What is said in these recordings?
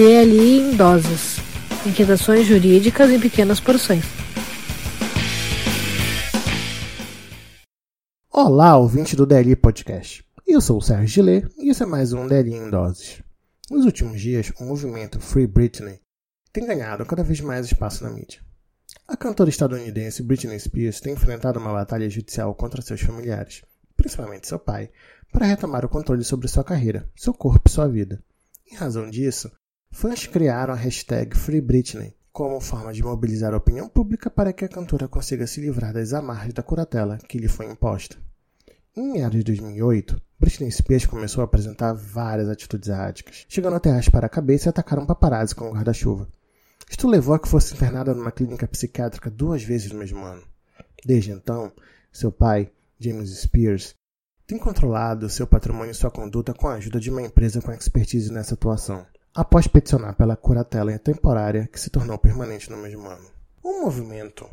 DLI em doses, inquietações jurídicas em pequenas porções. Olá, ouvinte do DLI Podcast. Eu sou o Sérgio Gillet e esse é mais um DLI em doses. Nos últimos dias, o movimento Free Britney tem ganhado cada vez mais espaço na mídia. A cantora estadunidense Britney Spears tem enfrentado uma batalha judicial contra seus familiares, principalmente seu pai, para retomar o controle sobre sua carreira, seu corpo e sua vida. Em razão disso, fãs criaram a hashtag FreeBritney como forma de mobilizar a opinião pública para que a cantora consiga se livrar das amarras da curatela que lhe foi imposta. Em meados de 2008, Britney Spears começou a apresentar várias atitudes erráticas, chegando até raspar a cabeça e atacar um paparazzi com um guarda-chuva. Isto levou a que fosse internada numa clínica psiquiátrica duas vezes no mesmo ano. Desde então, seu pai, James Spears, tem controlado seu patrimônio e sua conduta com a ajuda de uma empresa com expertise nessa atuação, após peticionar pela curatela temporária que se tornou permanente no mesmo ano. O movimento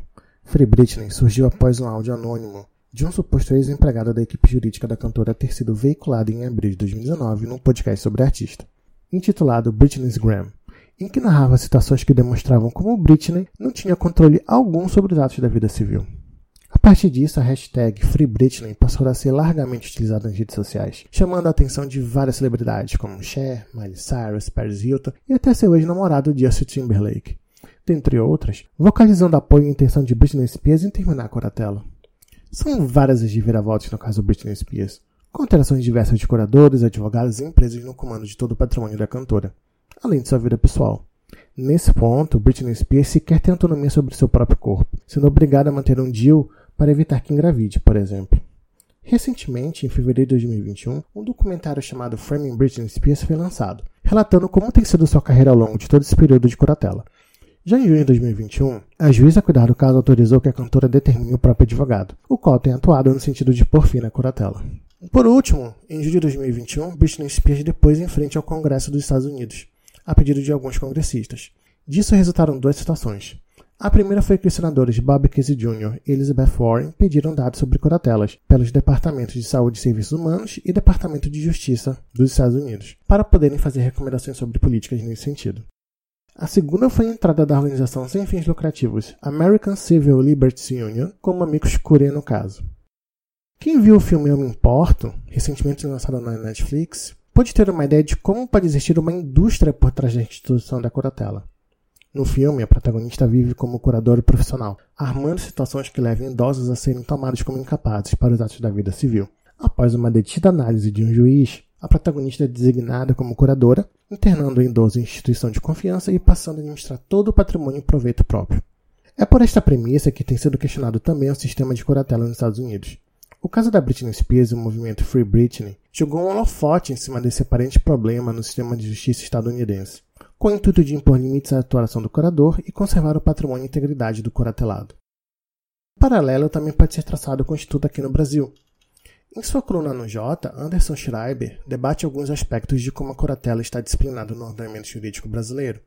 Free Britney surgiu após um áudio anônimo de um suposto ex-empregado da equipe jurídica da cantora ter sido veiculado em abril de 2019 num podcast sobre a artista, intitulado Britney's Gram, em que narrava situações que demonstravam como Britney não tinha controle algum sobre os atos da vida civil. Partir disso, a hashtag FreeBritney passou a ser largamente utilizada nas redes sociais, chamando a atenção de várias celebridades como Cher, Miley Cyrus, Paris Hilton e até seu ex-namorado Justin Timberlake, dentre outras, vocalizando apoio e intenção de Britney Spears em terminar a curatela. São várias as reviravoltas no caso Britney Spears, com alterações diversas de curadores, advogados e empresas no comando de todo o patrimônio da cantora, além de sua vida pessoal. Nesse ponto, Britney Spears sequer tem autonomia sobre seu próprio corpo, sendo obrigada a manter um deal para evitar que engravide, por exemplo. Recentemente, em fevereiro de 2021, um documentário chamado Framing Britney Spears foi lançado, relatando como tem sido sua carreira ao longo de todo esse período de curatela. Já em junho de 2021, a juíza a cuidar do caso autorizou que a cantora determine o próprio advogado, o qual tem atuado no sentido de pôr fim na curatela. Por último, em julho de 2021, Britney Spears depois em frente ao Congresso dos Estados Unidos, a pedido de alguns congressistas. Disso resultaram duas situações. A primeira foi que os senadores Bob Casey Jr. e Elizabeth Warren pediram dados sobre curatelas pelos Departamentos de Saúde e Serviços Humanos e Departamento de Justiça dos Estados Unidos, para poderem fazer recomendações sobre políticas nesse sentido. A segunda foi a entrada da organização sem fins lucrativos American Civil Liberties Union como amigos curiae no caso. Quem viu o filme Eu Me Importo, recentemente lançado na Netflix, pode ter uma ideia de como pode existir uma indústria por trás da instituição da curatela. No filme, a protagonista vive como curadora profissional, armando situações que levam idosos a serem tomados como incapazes para os atos da vida civil. Após uma detida análise de um juiz, a protagonista é designada como curadora, internando o idoso em instituição de confiança e passando a administrar todo o patrimônio em proveito próprio. É por esta premissa que tem sido questionado também o sistema de curatela nos Estados Unidos. O caso da Britney Spears e o movimento Free Britney jogou um holofote em cima desse aparente problema no sistema de justiça estadunidense com o intuito de impor limites à atuação do curador e conservar o patrimônio e integridade do curatelado. O paralelo também pode ser traçado com o Instituto aqui no Brasil. Em sua coluna no J, Anderson Schreiber debate alguns aspectos de como a curatela está disciplinada no ordenamento jurídico brasileiro,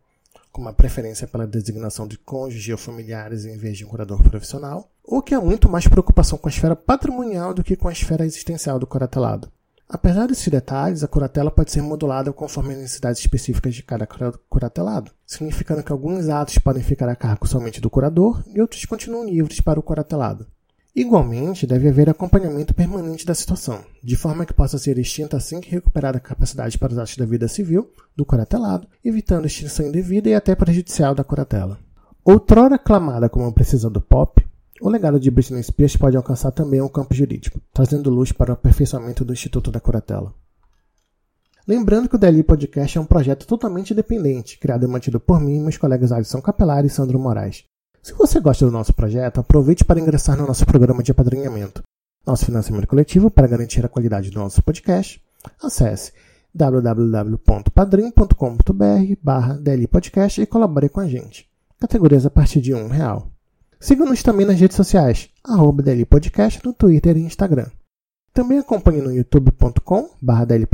como a preferência pela designação de cônjuge ou familiares em vez de um curador profissional, ou que há muito mais preocupação com a esfera patrimonial do que com a esfera existencial do curatelado. Apesar desses detalhes, a curatela pode ser modulada conforme as necessidades específicas de cada curatelado, significando que alguns atos podem ficar a cargo somente do curador e outros continuam livres para o curatelado. Igualmente, deve haver acompanhamento permanente da situação, de forma que possa ser extinta assim que recuperada a capacidade para os atos da vida civil do curatelado, evitando extinção indevida e até prejudicial da curatela. Outrora aclamada como precisão do pop, o legado de Britney Spears pode alcançar também o campo jurídico, trazendo luz para o aperfeiçoamento do Instituto da Curatela. Lembrando que o DLI Podcast é um projeto totalmente independente, criado e mantido por mim e meus colegas Alisson Capelar e Sandro Moraes. Se você gosta do nosso projeto, aproveite para ingressar no nosso programa de apadrinhamento. Nosso financiamento coletivo para garantir a qualidade do nosso podcast. Acesse www.padrim.com.br barra Podcast e colabore com a gente. Categorias a partir de um real. Siga-nos também nas redes sociais, arroba Podcast no Twitter e Instagram. Também acompanhe no youtube.com.br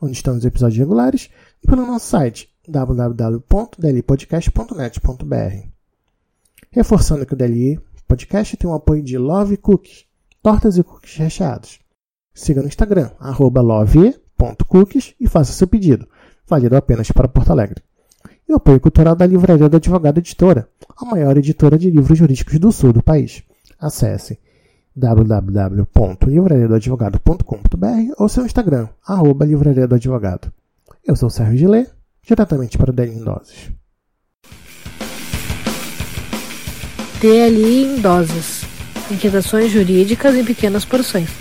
onde estão os episódios regulares, e pelo nosso site www.dlpodcast.net.br. Reforçando que o DLI Podcast tem o apoio de Love Cookies, tortas e cookies recheados. Siga no Instagram, love.cookies e faça seu pedido, válido apenas para Porto Alegre. O apoio cultural da Livraria do Advogado Editora, a maior editora de livros jurídicos do sul do país. Acesse www.livrariadoadvogado.com.br ou seu Instagram, arroba Livraria do Advogado. Eu sou o Sérgio Gillet, diretamente para o Deli em Doses. DLI em doses. Inquietações jurídicas em pequenas porções.